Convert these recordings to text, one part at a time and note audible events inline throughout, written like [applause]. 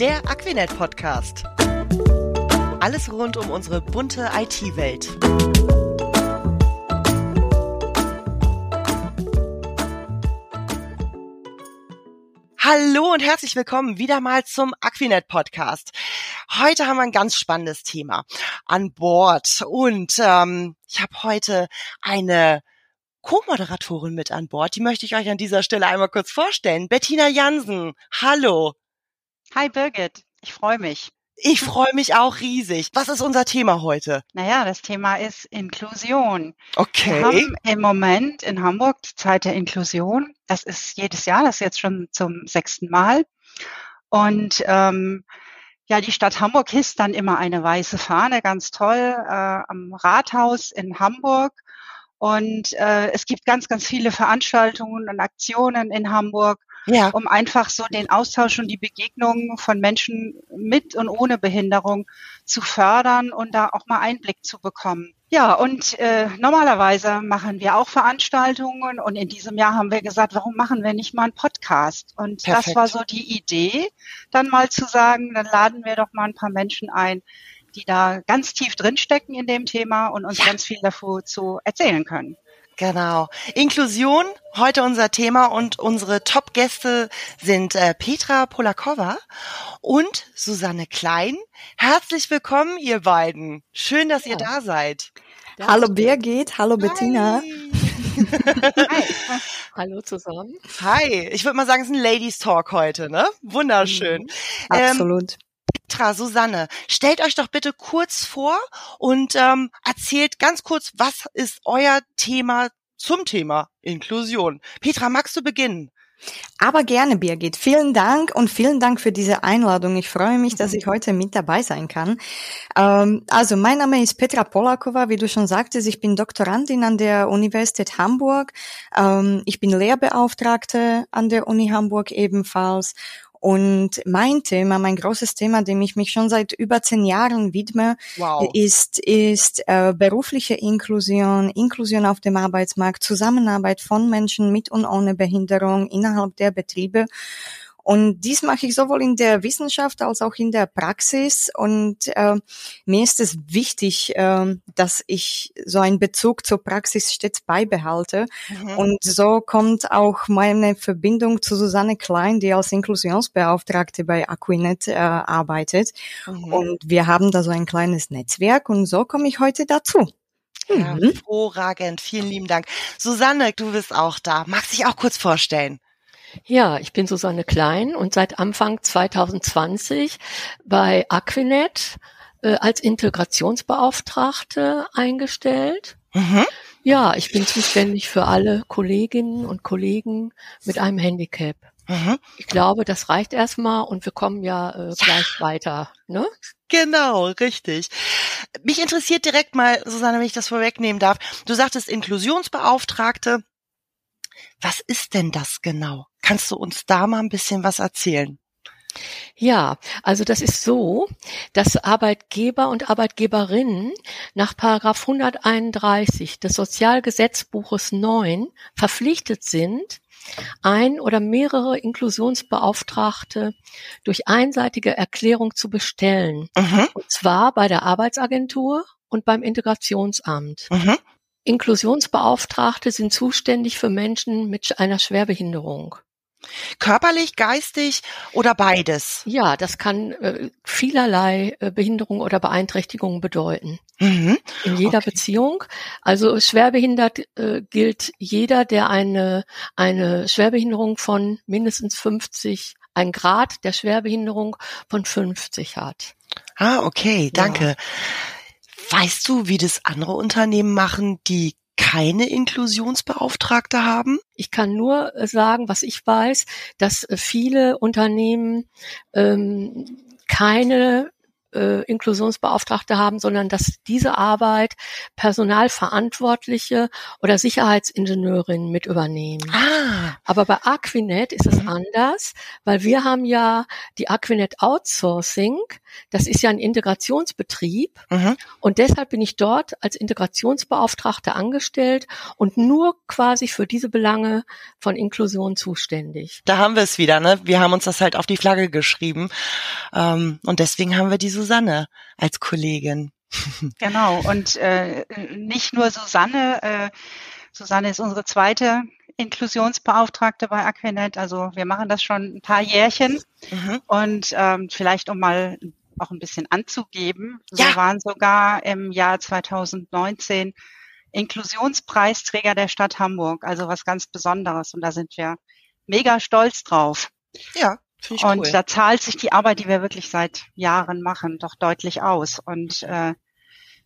Der Aquinet Podcast. Alles rund um unsere bunte IT-Welt. Hallo und herzlich willkommen wieder mal zum Aquinet Podcast. Heute haben wir ein ganz spannendes Thema an Bord und ähm, ich habe heute eine Co-Moderatorin mit an Bord. Die möchte ich euch an dieser Stelle einmal kurz vorstellen. Bettina Jansen. Hallo. Hi Birgit, ich freue mich. Ich freue mich auch riesig. Was ist unser Thema heute? Naja, das Thema ist Inklusion. Okay. Wir haben im Moment in Hamburg die Zeit der Inklusion. Das ist jedes Jahr, das ist jetzt schon zum sechsten Mal. Und ähm, ja, die Stadt Hamburg hisst dann immer eine weiße Fahne, ganz toll, äh, am Rathaus in Hamburg. Und äh, es gibt ganz, ganz viele Veranstaltungen und Aktionen in Hamburg, ja. um einfach so den Austausch und die Begegnung von Menschen mit und ohne Behinderung zu fördern und da auch mal Einblick zu bekommen. Ja, und äh, normalerweise machen wir auch Veranstaltungen und in diesem Jahr haben wir gesagt, warum machen wir nicht mal einen Podcast? Und Perfekt. das war so die Idee, dann mal zu sagen, dann laden wir doch mal ein paar Menschen ein, die da ganz tief drinstecken in dem Thema und uns ja. ganz viel dazu erzählen können. Genau. Inklusion, heute unser Thema und unsere Top-Gäste sind äh, Petra Polakova und Susanne Klein. Herzlich willkommen, ihr beiden. Schön, dass ja. ihr da seid. Hallo Birgit, hallo Bettina. [laughs] Hi. Hallo zusammen. Hi. Ich würde mal sagen, es ist ein Ladies Talk heute, ne? Wunderschön. Mhm. Absolut. Ähm, Petra, Susanne, stellt euch doch bitte kurz vor und ähm, erzählt ganz kurz, was ist euer Thema zum Thema Inklusion. Petra, magst du beginnen? Aber gerne, Birgit. Vielen Dank und vielen Dank für diese Einladung. Ich freue mich, dass ich heute mit dabei sein kann. Ähm, also, mein Name ist Petra Polakova. Wie du schon sagtest, ich bin Doktorandin an der Universität Hamburg. Ähm, ich bin Lehrbeauftragte an der Uni Hamburg ebenfalls und mein Thema, mein großes Thema, dem ich mich schon seit über zehn Jahren widme, wow. ist, ist äh, berufliche Inklusion, Inklusion auf dem Arbeitsmarkt, Zusammenarbeit von Menschen mit und ohne Behinderung innerhalb der Betriebe. Und dies mache ich sowohl in der Wissenschaft als auch in der Praxis. Und äh, mir ist es wichtig, äh, dass ich so einen Bezug zur Praxis stets beibehalte. Mhm. Und so kommt auch meine Verbindung zu Susanne Klein, die als Inklusionsbeauftragte bei Aquinet äh, arbeitet. Mhm. Und wir haben da so ein kleines Netzwerk und so komme ich heute dazu. Mhm. Hervorragend, vielen lieben Dank. Susanne, du bist auch da. Magst dich auch kurz vorstellen? Ja, ich bin Susanne Klein und seit Anfang 2020 bei Aquinet äh, als Integrationsbeauftragte eingestellt. Mhm. Ja, ich bin zuständig für alle Kolleginnen und Kollegen mit einem Handicap. Mhm. Ich glaube, das reicht erstmal und wir kommen ja äh, gleich ja. weiter. Ne? Genau, richtig. Mich interessiert direkt mal, Susanne, wenn ich das vorwegnehmen darf. Du sagtest Inklusionsbeauftragte. Was ist denn das genau? Kannst du uns da mal ein bisschen was erzählen? Ja, also das ist so, dass Arbeitgeber und Arbeitgeberinnen nach Paragraph 131 des Sozialgesetzbuches 9 verpflichtet sind, ein oder mehrere Inklusionsbeauftragte durch einseitige Erklärung zu bestellen. Mhm. Und zwar bei der Arbeitsagentur und beim Integrationsamt. Mhm. Inklusionsbeauftragte sind zuständig für Menschen mit einer Schwerbehinderung. Körperlich, geistig oder beides? Ja, das kann äh, vielerlei äh, Behinderung oder Beeinträchtigung bedeuten. Mhm. In jeder okay. Beziehung. Also schwerbehindert äh, gilt jeder, der eine, eine Schwerbehinderung von mindestens 50, ein Grad der Schwerbehinderung von 50 hat. Ah, okay, danke. Ja. Weißt du, wie das andere Unternehmen machen, die keine Inklusionsbeauftragte haben? Ich kann nur äh, sagen, was ich weiß, dass äh, viele Unternehmen ähm, keine äh, Inklusionsbeauftragte haben, sondern dass diese Arbeit Personalverantwortliche oder Sicherheitsingenieurinnen mit übernehmen. Ah. Aber bei Aquinet ist es Mhm. anders, weil wir haben ja die Aquinet Outsourcing. Das ist ja ein Integrationsbetrieb Mhm. und deshalb bin ich dort als Integrationsbeauftragte angestellt und nur quasi für diese Belange von Inklusion zuständig. Da haben wir es wieder, ne? Wir haben uns das halt auf die Flagge geschrieben. Ähm, und deswegen haben wir die Susanne als Kollegin. Genau. Und äh, nicht nur Susanne. Äh, Susanne ist unsere zweite Inklusionsbeauftragte bei Aquinet. Also wir machen das schon ein paar Jährchen. Mhm. Und ähm, vielleicht um mal auch ein bisschen anzugeben, Ja. wir waren sogar im Jahr 2019 Inklusionspreisträger der Stadt Hamburg, also was ganz Besonderes. Und da sind wir mega stolz drauf. Ja, Und cool. da zahlt sich die Arbeit, die wir wirklich seit Jahren machen, doch deutlich aus. Und äh,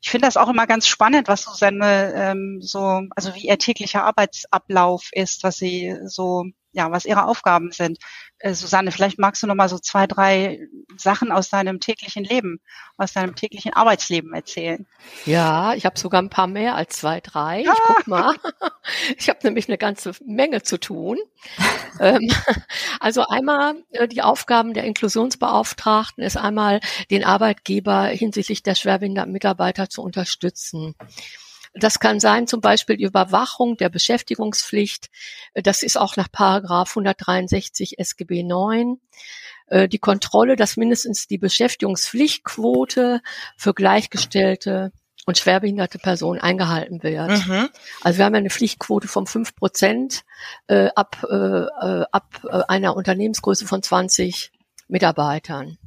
ich finde das auch immer ganz spannend, was Susanne ähm, so, also wie ihr täglicher Arbeitsablauf ist, was sie so, ja, was ihre Aufgaben sind. Äh, Susanne, vielleicht magst du noch mal so zwei, drei Sachen aus deinem täglichen Leben, aus deinem täglichen Arbeitsleben erzählen. Ja, ich habe sogar ein paar mehr als zwei, drei. Ich guck mal. [laughs] Ich habe nämlich eine ganze Menge zu tun. [laughs] ähm, also einmal äh, die Aufgaben der Inklusionsbeauftragten ist einmal den Arbeitgeber hinsichtlich der schwerbehinderten Mitarbeiter zu unterstützen. Das kann sein zum Beispiel die Überwachung der Beschäftigungspflicht. Das ist auch nach Paragraph 163 SGB 9 äh, die Kontrolle, dass mindestens die Beschäftigungspflichtquote für gleichgestellte und schwerbehinderte Personen eingehalten wird. Mhm. Also wir haben ja eine Pflichtquote von fünf Prozent äh, ab, äh, äh, ab äh, einer Unternehmensgröße von 20 Mitarbeitern.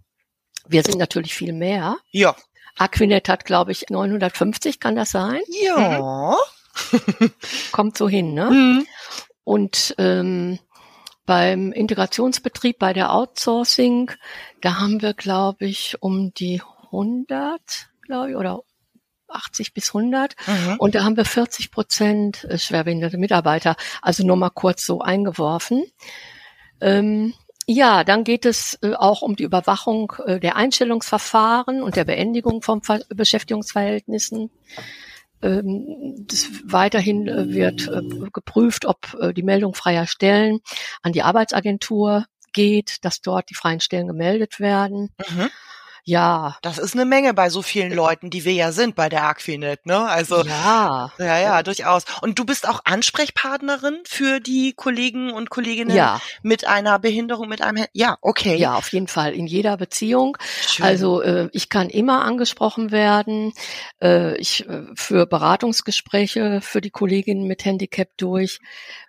Wir sind natürlich viel mehr. Ja. Aquinet hat, glaube ich, 950, kann das sein? Ja. [laughs] Kommt so hin, ne? Mhm. Und ähm, beim Integrationsbetrieb, bei der Outsourcing, da haben wir, glaube ich, um die 100, glaube ich, oder 80 bis 100. Mhm. Und da haben wir 40 Prozent äh, schwerbehinderte Mitarbeiter. Also nur mal kurz so eingeworfen. Ähm, ja, dann geht es äh, auch um die Überwachung äh, der Einstellungsverfahren und der Beendigung von Ver Beschäftigungsverhältnissen. Ähm, das weiterhin äh, wird geprüft, ob die Meldung freier Stellen an die Arbeitsagentur geht, dass dort die freien Stellen gemeldet werden. Mhm. Ja, Das ist eine Menge bei so vielen Leuten, die wir ja sind bei der Aquinet, ne? Also ja, ja, ja, durchaus. Und du bist auch Ansprechpartnerin für die Kollegen und Kolleginnen ja, mit einer Behinderung, mit einem Ja, okay. ja, auf jeden Fall in jeder Beziehung. Schön. Also äh, ich kann immer angesprochen werden. Äh, ich äh, für Beratungsgespräche für die Kolleginnen mit Handicap durch.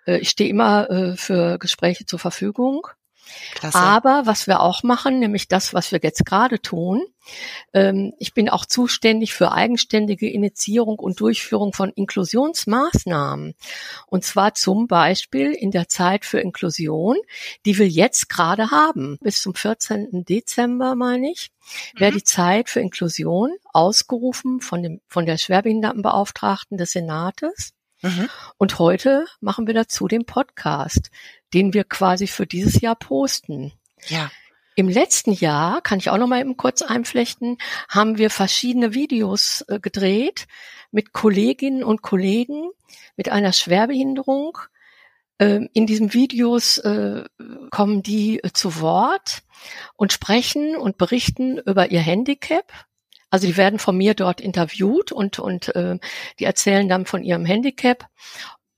Äh, ich stehe immer äh, für Gespräche zur Verfügung. Klasse. Aber was wir auch machen, nämlich das, was wir jetzt gerade tun, ähm, ich bin auch zuständig für eigenständige Initiierung und Durchführung von Inklusionsmaßnahmen. Und zwar zum Beispiel in der Zeit für Inklusion, die wir jetzt gerade haben. Bis zum 14. Dezember, meine ich, wäre Mhm. die Zeit für Inklusion ausgerufen von, dem, von der Schwerbehindertenbeauftragten des Senates. Mhm. Und heute machen wir dazu den Podcast, den wir quasi für dieses Jahr posten. Ja. Im letzten Jahr, kann ich auch noch mal eben kurz einflechten, haben wir verschiedene Videos äh, gedreht mit Kolleginnen und Kollegen mit einer Schwerbehinderung. Ähm, in diesen Videos äh, kommen die äh, zu Wort und sprechen und berichten über ihr Handicap. Also die werden von mir dort interviewt und, und äh, die erzählen dann von ihrem Handicap,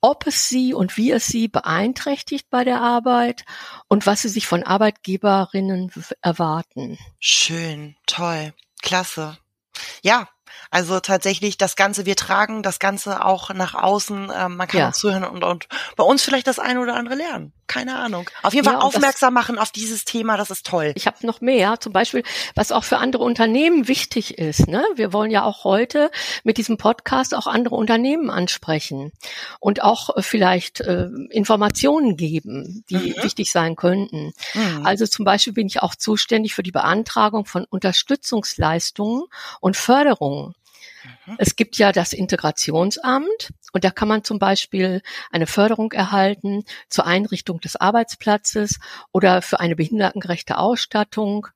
ob es sie und wie es sie beeinträchtigt bei der Arbeit und was sie sich von Arbeitgeberinnen erwarten. Schön, toll, klasse. Ja, also tatsächlich das Ganze, wir tragen das Ganze auch nach außen. Ähm, man kann Ja. uns zuhören und, und bei uns vielleicht das eine oder andere lernen. Keine Ahnung. Auf jeden Fall Ja, aufmerksam machen auf dieses Thema, das ist toll. Ich habe noch mehr, zum Beispiel, was auch für andere Unternehmen wichtig ist. Ne? Wir wollen ja auch heute mit diesem Podcast auch andere Unternehmen ansprechen und auch äh, vielleicht äh, Informationen geben, die Mhm. wichtig sein könnten. Mhm. Also zum Beispiel bin ich auch zuständig für die Beantragung von Unterstützungsleistungen und Förderungen. Mhm. Es gibt ja das Integrationsamt und da kann man zum Beispiel eine Förderung erhalten zur Einrichtung des Arbeitsplatzes oder für eine behindertengerechte Ausstattung.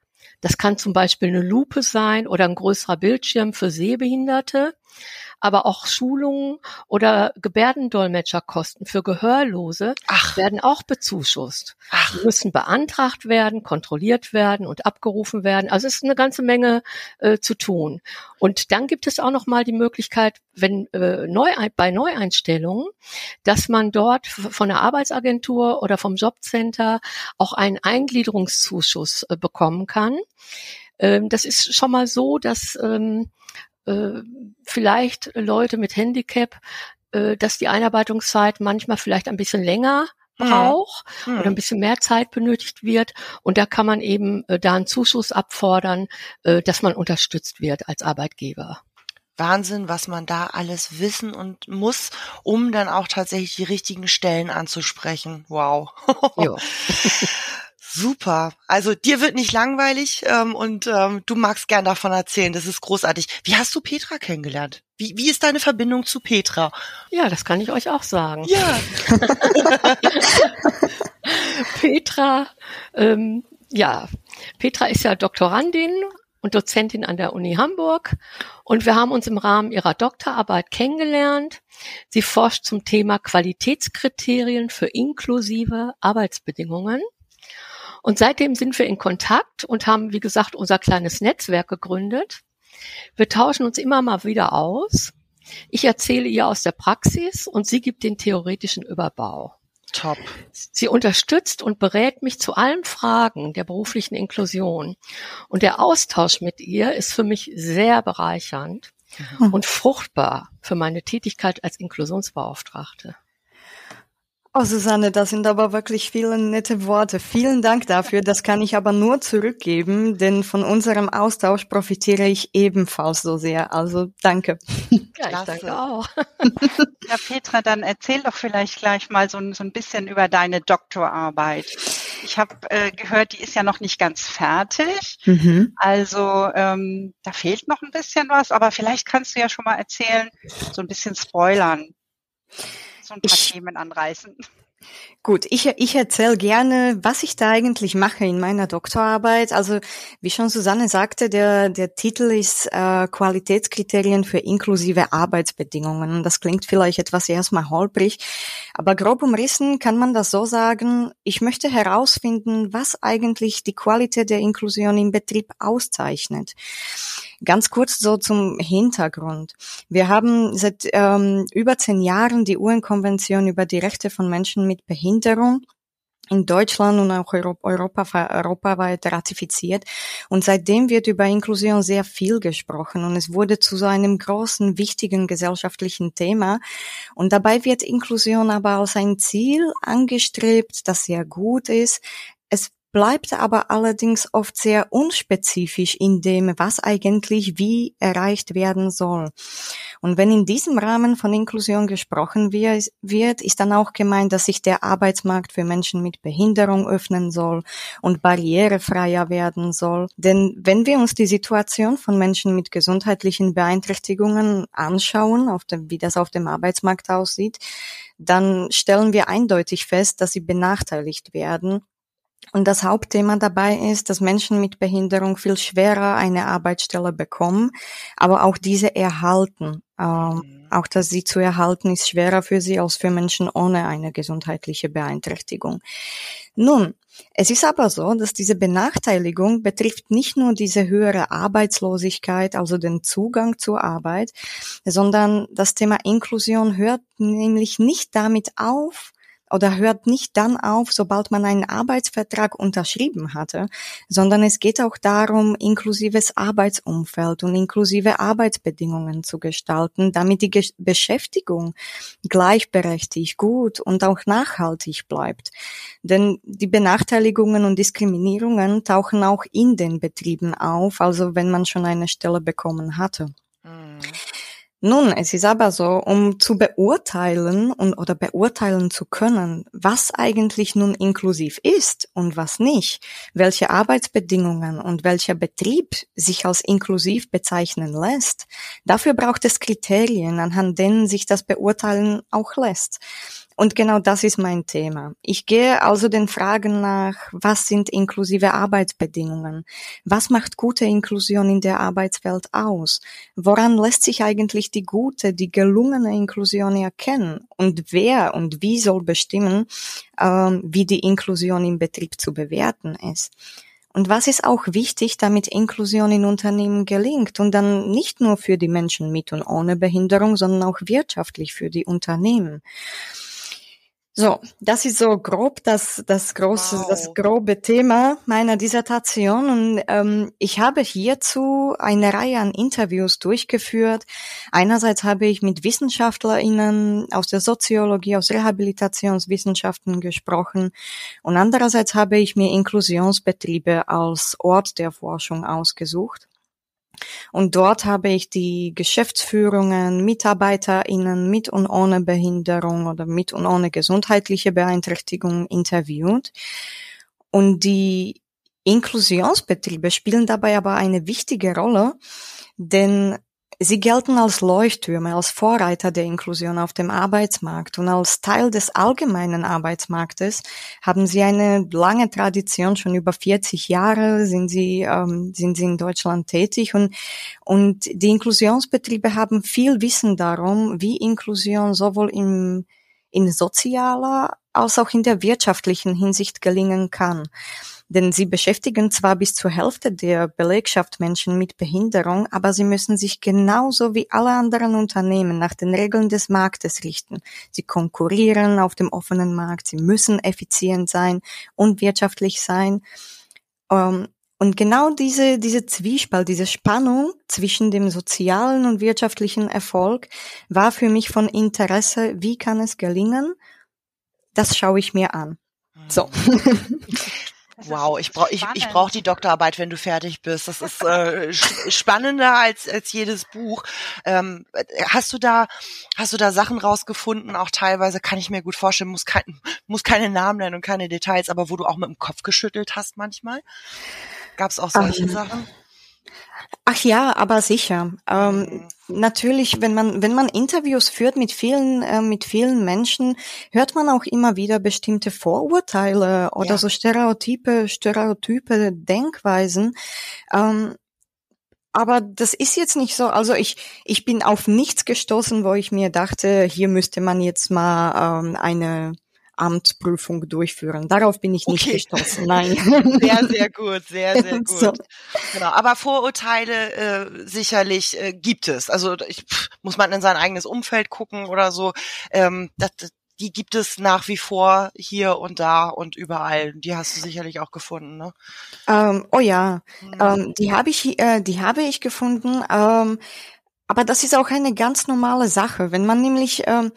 Das kann zum Beispiel eine Lupe sein oder ein größerer Bildschirm für Sehbehinderte aber auch Schulungen oder Gebärdendolmetscherkosten für Gehörlose Ach. werden auch bezuschusst. Ach. Die müssen beantragt werden, kontrolliert werden und abgerufen werden. Also es ist eine ganze Menge äh, zu tun. Und dann gibt es auch noch mal die Möglichkeit, wenn äh, neu, bei Neueinstellungen, dass man dort von der Arbeitsagentur oder vom Jobcenter auch einen Eingliederungszuschuss äh, bekommen kann. Ähm, das ist schon mal so, dass ähm, äh, vielleicht Leute mit Handicap, äh, dass die Einarbeitungszeit manchmal vielleicht ein bisschen länger hm. braucht hm. oder ein bisschen mehr Zeit benötigt wird. Und da kann man eben äh, da einen Zuschuss abfordern, äh, dass man unterstützt wird als Arbeitgeber. Wahnsinn, was man da alles wissen und muss, um dann auch tatsächlich die richtigen Stellen anzusprechen. Wow. [laughs] [laughs] Super. Also dir wird nicht langweilig ähm, und ähm, du magst gern davon erzählen. Das ist großartig. Wie hast du Petra kennengelernt? Wie, wie ist deine Verbindung zu Petra? Ja, das kann ich euch auch sagen. Ja. [laughs] Petra, ähm, ja, Petra ist ja Doktorandin und Dozentin an der Uni Hamburg. Und wir haben uns im Rahmen ihrer Doktorarbeit kennengelernt. Sie forscht zum Thema Qualitätskriterien für inklusive Arbeitsbedingungen. Und seitdem sind wir in Kontakt und haben, wie gesagt, unser kleines Netzwerk gegründet. Wir tauschen uns immer mal wieder aus. Ich erzähle ihr aus der Praxis und sie gibt den theoretischen Überbau. Top. Sie unterstützt und berät mich zu allen Fragen der beruflichen Inklusion. Und der Austausch mit ihr ist für mich sehr bereichernd mhm. und fruchtbar für meine Tätigkeit als Inklusionsbeauftragte. Oh, Susanne, das sind aber wirklich viele nette Worte. Vielen Dank dafür. Das kann ich aber nur zurückgeben, denn von unserem Austausch profitiere ich ebenfalls so sehr. Also danke. [laughs] Ja, ich danke auch. [laughs] Ja, Petra, dann erzähl doch vielleicht gleich mal so, so ein bisschen über deine Doktorarbeit. Ich habe äh, gehört, die ist ja noch nicht ganz fertig. Mhm. Also ähm, da fehlt noch ein bisschen was, aber vielleicht kannst du ja schon mal erzählen, so ein bisschen spoilern so ein paar ich, Themen anreißen. Gut, ich, ich erzähle gerne, was ich da eigentlich mache in meiner Doktorarbeit. Also wie schon Susanne sagte, der, der Titel ist äh, Qualitätskriterien für inklusive Arbeitsbedingungen. Das klingt vielleicht etwas erstmal holprig, aber grob umrissen kann man das so sagen, ich möchte herausfinden, was eigentlich die Qualität der Inklusion im Betrieb auszeichnet. Ganz kurz so zum Hintergrund. Wir haben seit ähm, über zehn Jahren die UN-Konvention über die Rechte von Menschen mit Behinderung in Deutschland und auch Europa, europaweit ratifiziert. Und seitdem wird über Inklusion sehr viel gesprochen und es wurde zu so einem großen, wichtigen gesellschaftlichen Thema. Und dabei wird Inklusion aber als ein Ziel angestrebt, das sehr gut ist. Bleibt aber allerdings oft sehr unspezifisch in dem, was eigentlich wie erreicht werden soll. Und wenn in diesem Rahmen von Inklusion gesprochen wird, ist dann auch gemeint, dass sich der Arbeitsmarkt für Menschen mit Behinderung öffnen soll und barrierefreier werden soll. Denn wenn wir uns die Situation von Menschen mit gesundheitlichen Beeinträchtigungen anschauen, dem, wie das auf dem Arbeitsmarkt aussieht, dann stellen wir eindeutig fest, dass sie benachteiligt werden und das Hauptthema dabei ist, dass Menschen mit Behinderung viel schwerer eine Arbeitsstelle bekommen, aber auch diese erhalten. Ähm, mhm. Auch dass sie zu erhalten ist schwerer für sie als für Menschen ohne eine gesundheitliche Beeinträchtigung. Nun, es ist aber so, dass diese Benachteiligung betrifft nicht nur diese höhere Arbeitslosigkeit, also den Zugang zur Arbeit, sondern das Thema Inklusion hört nämlich nicht damit auf, oder hört nicht dann auf, sobald man einen Arbeitsvertrag unterschrieben hatte, sondern es geht auch darum, inklusives Arbeitsumfeld und inklusive Arbeitsbedingungen zu gestalten, damit die Beschäftigung gleichberechtigt, gut und auch nachhaltig bleibt. Denn die Benachteiligungen und Diskriminierungen tauchen auch in den Betrieben auf, also wenn man schon eine Stelle bekommen hatte. Mhm. Nun, es ist aber so, um zu beurteilen und oder beurteilen zu können, was eigentlich nun inklusiv ist und was nicht, welche Arbeitsbedingungen und welcher Betrieb sich als inklusiv bezeichnen lässt, dafür braucht es Kriterien, anhand denen sich das beurteilen auch lässt. Und genau das ist mein Thema. Ich gehe also den Fragen nach, was sind inklusive Arbeitsbedingungen? Was macht gute Inklusion in der Arbeitswelt aus? Woran lässt sich eigentlich die gute, die gelungene Inklusion erkennen? Und wer und wie soll bestimmen, ähm, wie die Inklusion im Betrieb zu bewerten ist? Und was ist auch wichtig, damit Inklusion in Unternehmen gelingt und dann nicht nur für die Menschen mit und ohne Behinderung, sondern auch wirtschaftlich für die Unternehmen. So, das ist so grob das, das große, wow. das grobe Thema meiner Dissertation. Und ähm, ich habe hierzu eine Reihe an Interviews durchgeführt. Einerseits habe ich mit WissenschaftlerInnen aus der Soziologie, aus Rehabilitationswissenschaften gesprochen. Und andererseits habe ich mir Inklusionsbetriebe als Ort der Forschung ausgesucht. Und dort habe ich die Geschäftsführungen, MitarbeiterInnen mit und ohne Behinderung oder mit und ohne gesundheitliche Beeinträchtigung interviewt. Und die Inklusionsbetriebe spielen dabei aber eine wichtige Rolle, denn Sie gelten als Leuchttürme, als Vorreiter der Inklusion auf dem Arbeitsmarkt. Und als Teil des allgemeinen Arbeitsmarktes haben sie eine lange Tradition, schon über 40 Jahre sind sie, ähm, sind sie in Deutschland tätig. Und, und die Inklusionsbetriebe haben viel Wissen darum, wie Inklusion sowohl im, in sozialer als auch in der wirtschaftlichen Hinsicht gelingen kann. Denn sie beschäftigen zwar bis zur Hälfte der Belegschaft Menschen mit Behinderung, aber sie müssen sich genauso wie alle anderen Unternehmen nach den Regeln des Marktes richten. Sie konkurrieren auf dem offenen Markt, sie müssen effizient sein und wirtschaftlich sein. Ähm, und genau diese, diese Zwiespalt, diese Spannung zwischen dem sozialen und wirtschaftlichen Erfolg war für mich von Interesse. Wie kann es gelingen? Das schaue ich mir an. So. [laughs] wow, ich brauche ich, ich brauch die Doktorarbeit, wenn du fertig bist. Das ist äh, spannender als als jedes Buch. Ähm, hast du da hast du da Sachen rausgefunden? Auch teilweise kann ich mir gut vorstellen, muss kein muss keine Namen nennen und keine Details, aber wo du auch mit dem Kopf geschüttelt hast manchmal. Gab es auch solche um, Sachen? Ach ja, aber sicher. Ähm, mhm. Natürlich, wenn man wenn man Interviews führt mit vielen äh, mit vielen Menschen, hört man auch immer wieder bestimmte Vorurteile oder ja. so Stereotype Stereotype Denkweisen. Ähm, aber das ist jetzt nicht so. Also ich ich bin auf nichts gestoßen, wo ich mir dachte, hier müsste man jetzt mal ähm, eine Amtsprüfung durchführen. Darauf bin ich nicht okay. gestoßen. Nein. [laughs] Sehr, sehr gut, sehr, sehr [laughs] gut. So. Genau. Aber Vorurteile äh, sicherlich äh, gibt es. Also ich, pff, muss man in sein eigenes Umfeld gucken oder so. Ähm, das, die gibt es nach wie vor hier und da und überall. Die hast du sicherlich auch gefunden, ne? Ähm, oh ja, mhm. ähm, die habe ich, äh, die habe ich gefunden. Ähm, aber das ist auch eine ganz normale Sache. Wenn man nämlich ähm,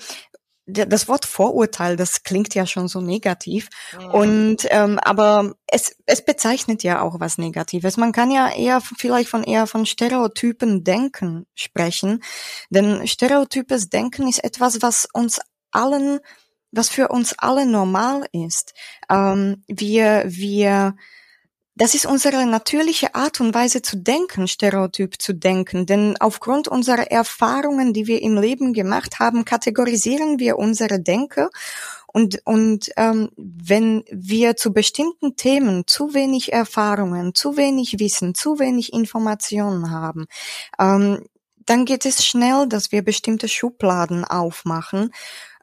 das Wort Vorurteil, das klingt ja schon so negativ. Mhm. Und ähm, aber es, es bezeichnet ja auch was Negatives. Man kann ja eher vielleicht von eher von Stereotypen Denken sprechen. Denn stereotypes Denken ist etwas, was uns allen, was für uns alle normal ist. Ähm, wir, wir das ist unsere natürliche Art und Weise zu denken, stereotyp zu denken. Denn aufgrund unserer Erfahrungen, die wir im Leben gemacht haben, kategorisieren wir unsere Denke. Und, und ähm, wenn wir zu bestimmten Themen zu wenig Erfahrungen, zu wenig Wissen, zu wenig Informationen haben, ähm, dann geht es schnell, dass wir bestimmte Schubladen aufmachen.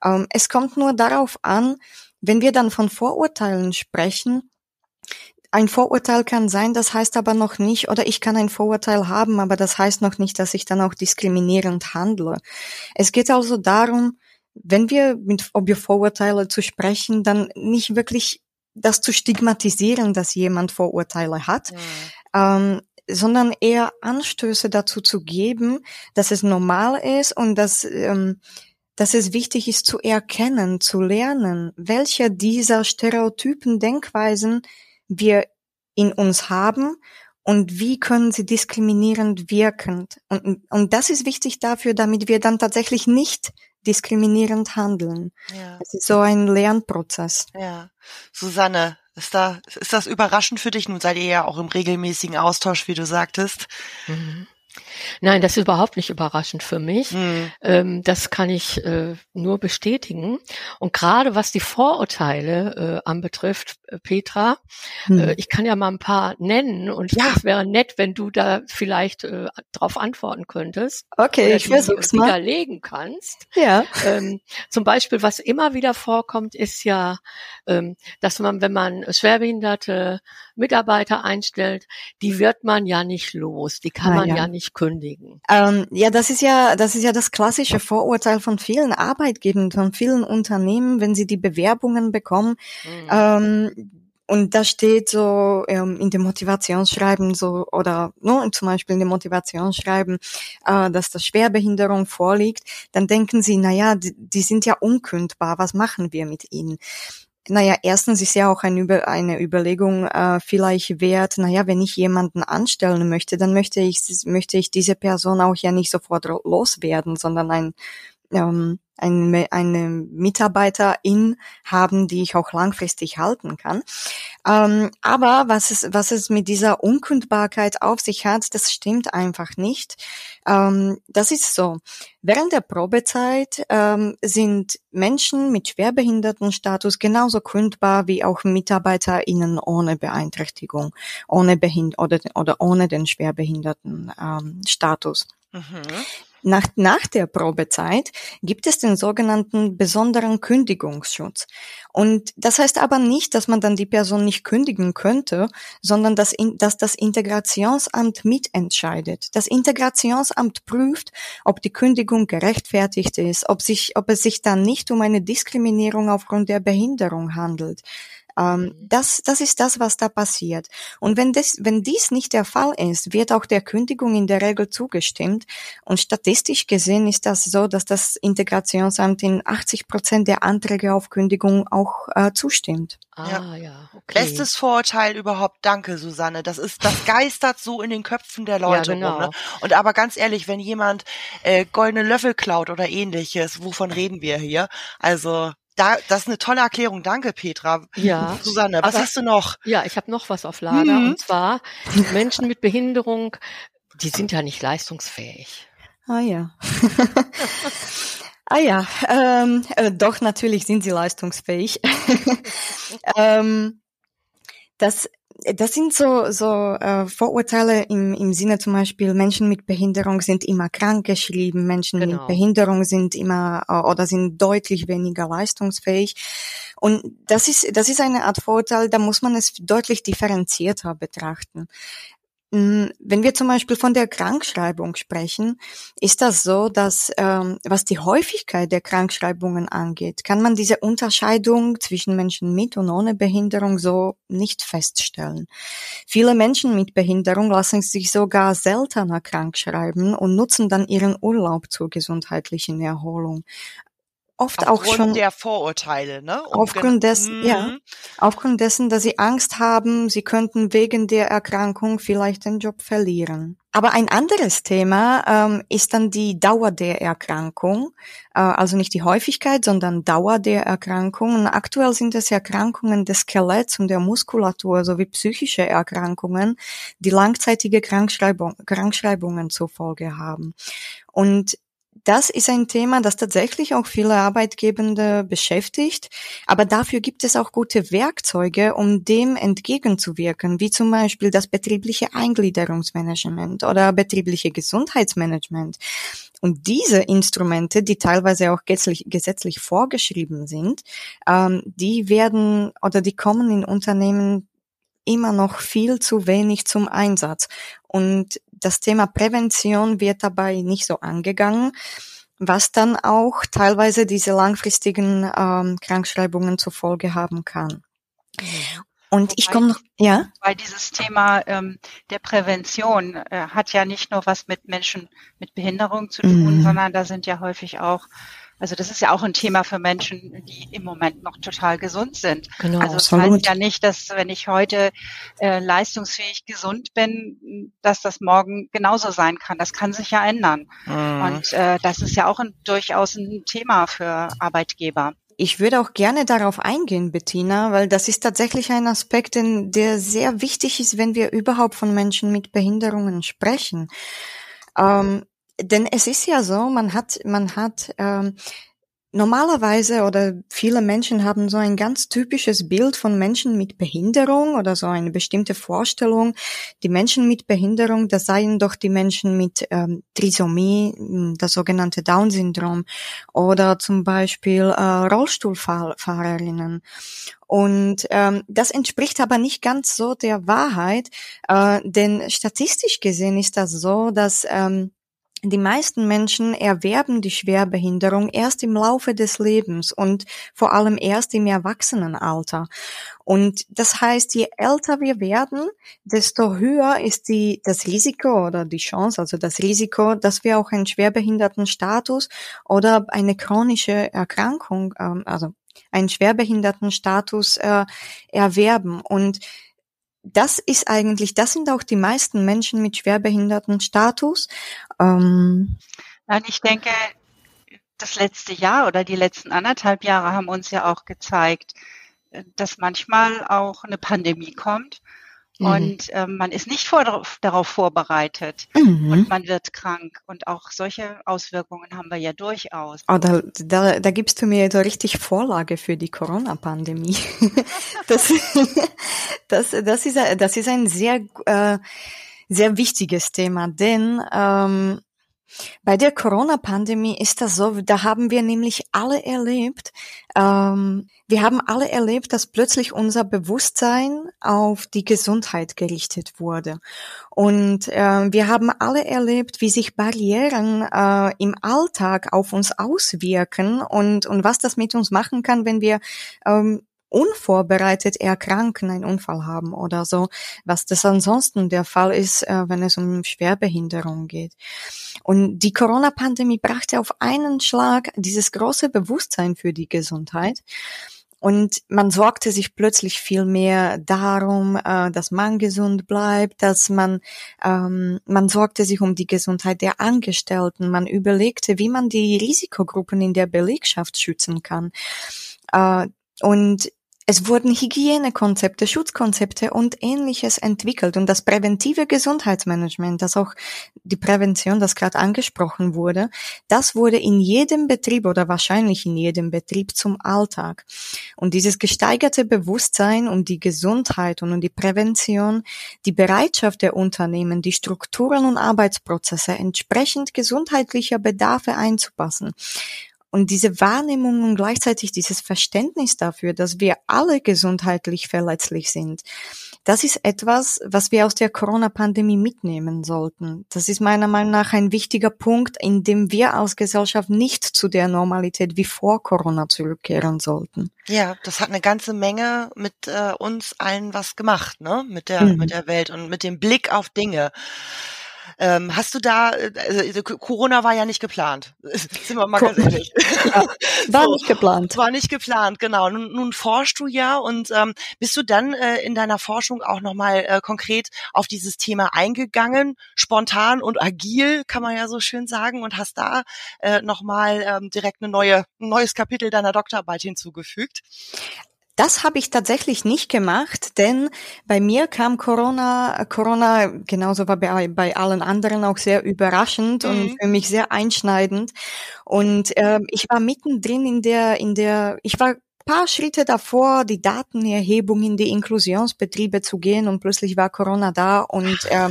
Ähm, es kommt nur darauf an, wenn wir dann von Vorurteilen sprechen, ein Vorurteil kann sein, das heißt aber noch nicht, oder ich kann ein Vorurteil haben, aber das heißt noch nicht, dass ich dann auch diskriminierend handle. Es geht also darum, wenn wir mit über Vorurteile zu sprechen, dann nicht wirklich das zu stigmatisieren, dass jemand Vorurteile hat, mhm. ähm, sondern eher Anstöße dazu zu geben, dass es normal ist und dass ähm, dass es wichtig ist zu erkennen, zu lernen, welche dieser stereotypen Denkweisen wir in uns haben und wie können sie diskriminierend wirken. Und, und das ist wichtig dafür, damit wir dann tatsächlich nicht diskriminierend handeln. Ja. Es ist so ein Lernprozess. Ja. Susanne, ist da, ist das überraschend für dich? Nun seid ihr ja auch im regelmäßigen Austausch, wie du sagtest. Mhm. Nein, das ist überhaupt nicht überraschend für mich. Mhm. Ähm, das kann ich äh, nur bestätigen. Und gerade was die Vorurteile äh, anbetrifft, äh, Petra, mhm. äh, ich kann ja mal ein paar nennen und ja. es wäre nett, wenn du da vielleicht äh, darauf antworten könntest. Okay, ich versuch's mal. Widerlegen kannst. Ja. Ähm, zum Beispiel, was immer wieder vorkommt, ist ja, ähm, dass man, wenn man schwerbehinderte Mitarbeiter einstellt, die wird man ja nicht los, die kann ah, man ja. ja nicht kündigen. Ähm, ja, das ist ja, das ist ja das klassische Vorurteil von vielen Arbeitgebern, von vielen Unternehmen, wenn sie die Bewerbungen bekommen. Mhm. Ähm, und da steht so ähm, in dem Motivationsschreiben so oder ne, zum Beispiel in dem Motivationsschreiben, äh, dass das Schwerbehinderung vorliegt, dann denken sie, na ja, die, die sind ja unkündbar. Was machen wir mit ihnen? Naja, erstens ist ja auch ein Über, eine Überlegung äh, vielleicht wert, naja, wenn ich jemanden anstellen möchte, dann möchte ich, möchte ich diese Person auch ja nicht sofort loswerden, sondern ein, ähm, eine, eine Mitarbeiterin haben, die ich auch langfristig halten kann. Ähm, aber was es, was es mit dieser Unkundbarkeit auf sich hat, das stimmt einfach nicht. Ähm, das ist so. Während der Probezeit ähm, sind Menschen mit Schwerbehindertenstatus genauso kündbar wie auch MitarbeiterInnen ohne Beeinträchtigung, ohne Behind oder, oder ohne den Schwerbehindertenstatus. Ähm, mhm. Nach, nach der Probezeit gibt es den sogenannten besonderen Kündigungsschutz. Und das heißt aber nicht, dass man dann die Person nicht kündigen könnte, sondern dass, in, dass das Integrationsamt mitentscheidet. Das Integrationsamt prüft, ob die Kündigung gerechtfertigt ist, ob, sich, ob es sich dann nicht um eine Diskriminierung aufgrund der Behinderung handelt. Ähm, mhm. das, das ist das, was da passiert. Und wenn, das, wenn dies nicht der Fall ist, wird auch der Kündigung in der Regel zugestimmt. Und statistisch gesehen ist das so, dass das Integrationsamt in 80 Prozent der Anträge auf Kündigung auch äh, zustimmt. Ah, ja. ja, okay. Bestes Vorurteil überhaupt. Danke, Susanne. Das ist, das geistert so in den Köpfen der Leute ja, genau. rum. Ne? Und aber ganz ehrlich, wenn jemand äh, goldene Löffel klaut oder ähnliches, wovon reden wir hier? Also da, das ist eine tolle Erklärung. Danke, Petra. Ja. [laughs] Susanne, was hast du noch? Ja, ich habe noch was auf Lager. Mhm. Und zwar Menschen mit Behinderung, die sind ja nicht leistungsfähig. Ah ja. [laughs] ah ja, ähm, äh, doch natürlich sind sie leistungsfähig. [laughs] ähm, das das sind so, so äh, Vorurteile im, im Sinne zum Beispiel, Menschen mit Behinderung sind immer krank geschrieben, Menschen genau. mit Behinderung sind immer äh, oder sind deutlich weniger leistungsfähig. Und das ist, das ist eine Art Vorurteil, da muss man es deutlich differenzierter betrachten. Mm, wenn wir zum Beispiel von der Krankschreibung sprechen, ist das so, dass ähm, was die Häufigkeit der Krankschreibungen angeht, kann man diese Unterscheidung zwischen Menschen mit und ohne Behinderung so nicht feststellen. Viele Menschen mit Behinderung lassen sich sogar seltener krankschreiben und nutzen dann ihren Urlaub zur gesundheitlichen Erholung oft aufgrund auch schon der Vorurteile, ne? Um aufgrund dessen, mhm. ja, aufgrund dessen, dass sie Angst haben, sie könnten wegen der Erkrankung vielleicht den Job verlieren. Aber ein anderes Thema ähm, ist dann die Dauer der Erkrankung, äh, also nicht die Häufigkeit, sondern Dauer der Erkrankung. Und aktuell sind es Erkrankungen des Skeletts und der Muskulatur sowie psychische Erkrankungen, die langzeitige Krankschreibung, Krankschreibungen zur Folge haben. Und das ist ein Thema, das tatsächlich auch viele Arbeitgebende beschäftigt. Aber dafür gibt es auch gute Werkzeuge, um dem entgegenzuwirken, wie zum Beispiel das betriebliche Eingliederungsmanagement oder betriebliche Gesundheitsmanagement. Und diese Instrumente, die teilweise auch gesetzlich, gesetzlich vorgeschrieben sind, ähm, die werden oder die kommen in Unternehmen immer noch viel zu wenig zum Einsatz. Und das Thema Prävention wird dabei nicht so angegangen, was dann auch teilweise diese langfristigen ähm, Krankschreibungen zur Folge haben kann. Und ich komme noch, ja? Weil dieses Thema ähm, der Prävention äh, hat ja nicht nur was mit Menschen mit Behinderung zu tun, mhm. sondern da sind ja häufig auch also das ist ja auch ein Thema für Menschen, die im Moment noch total gesund sind. Genau, also es heißt ja nicht, dass wenn ich heute äh, leistungsfähig gesund bin, dass das morgen genauso sein kann. Das kann sich ja ändern. Mhm. Und äh, das ist ja auch ein, durchaus ein Thema für Arbeitgeber. Ich würde auch gerne darauf eingehen, Bettina, weil das ist tatsächlich ein Aspekt, der sehr wichtig ist, wenn wir überhaupt von Menschen mit Behinderungen sprechen. Ähm, denn es ist ja so, man hat, man hat ähm, Normalerweise oder viele Menschen haben so ein ganz typisches Bild von Menschen mit Behinderung oder so eine bestimmte Vorstellung. Die Menschen mit Behinderung, das seien doch die Menschen mit ähm, Trisomie, hm, das sogenannte Down-Syndrom oder zum Beispiel äh, Rollstuhlfahrerinnen. Und ähm, das entspricht aber nicht ganz so der Wahrheit, äh, denn statistisch gesehen ist das so, dass ähm, die meisten Menschen erwerben die Schwerbehinderung erst im Laufe des Lebens und vor allem erst im Erwachsenenalter. Und das heißt, je älter wir werden, desto höher ist die, das Risiko oder die Chance, also das Risiko, dass wir auch einen schwerbehinderten Status oder eine chronische Erkrankung, ähm, also einen schwerbehinderten Status äh, erwerben. Und das ist eigentlich, das sind auch die meisten Menschen mit schwerbehinderten Status. Ähm, Nein, ich denke, das letzte Jahr oder die letzten anderthalb Jahre haben uns ja auch gezeigt, äh, dass manchmal auch eine Pandemie kommt Mhm. Und ähm, man ist nicht vor, darauf vorbereitet mhm. und man wird krank. Und auch solche Auswirkungen haben wir ja durchaus. Oh, da, da, da gibst du mir so richtig Vorlage für die Corona-Pandemie. [laughs] das, [laughs] das, das, ist, das ist ein sehr, äh, sehr wichtiges Thema, denn ähm, bei der Corona-Pandemie ist das so, da haben wir nämlich alle erlebt, ähm, wir haben alle erlebt, dass plötzlich unser Bewusstsein auf die Gesundheit gerichtet wurde. Und äh, wir haben alle erlebt, wie sich Barrieren äh, im Alltag auf uns auswirken und, und was das mit uns machen kann, wenn wir ähm, unvorbereitet erkranken, einen Unfall haben oder so, was das ansonsten der Fall ist, äh, wenn es um Schwerbehinderung geht. Und die Corona-Pandemie brachte auf einen Schlag dieses große Bewusstsein für die Gesundheit. Und man sorgte sich plötzlich viel mehr darum, äh, dass man gesund bleibt, dass man, ähm, man sorgte sich um die Gesundheit der Angestellten, man überlegte, wie man die Risikogruppen in der Belegschaft schützen kann. Äh, und es wurden Hygienekonzepte, Schutzkonzepte und ähnliches entwickelt und das präventive Gesundheitsmanagement, das auch die Prävention, das gerade angesprochen wurde, das wurde in jedem Betrieb oder wahrscheinlich in jedem Betrieb zum Alltag. Und dieses gesteigerte Bewusstsein um die Gesundheit und um die Prävention, die Bereitschaft der Unternehmen, die Strukturen und Arbeitsprozesse entsprechend gesundheitlicher Bedarfe einzupassen und diese Wahrnehmung und gleichzeitig dieses Verständnis dafür, dass wir alle gesundheitlich verletzlich sind, das ist etwas, was wir aus der Corona-Pandemie mitnehmen sollten. Das ist meiner Meinung nach ein wichtiger Punkt, in dem wir als Gesellschaft nicht zu der Normalität wie vor Corona zurückkehren sollten. Ja, das hat eine ganze Menge mit äh, uns allen was gemacht, ne? Mit der, mhm. mit der Welt und mit dem Blick auf Dinge. Ähm, hast du da, äh, also Corona war ja nicht geplant, [laughs] sind wir mal ganz ehrlich. [laughs] [laughs] War so, nicht geplant. War nicht geplant, genau. Nun, nun forschst du ja und ähm, bist du dann äh, in deiner Forschung auch nochmal äh, konkret auf dieses Thema eingegangen, spontan und agil, kann man ja so schön sagen, und hast da äh, nochmal ähm, direkt eine neue, ein neues Kapitel deiner Doktorarbeit hinzugefügt? Das habe ich tatsächlich nicht gemacht, denn bei mir kam Corona, Corona genauso war bei, bei allen anderen auch sehr überraschend mhm. und für mich sehr einschneidend. Und äh, ich war mittendrin in der, in der, ich war paar Schritte davor, die Datenerhebung in die Inklusionsbetriebe zu gehen und plötzlich war Corona da und [sighs] äh,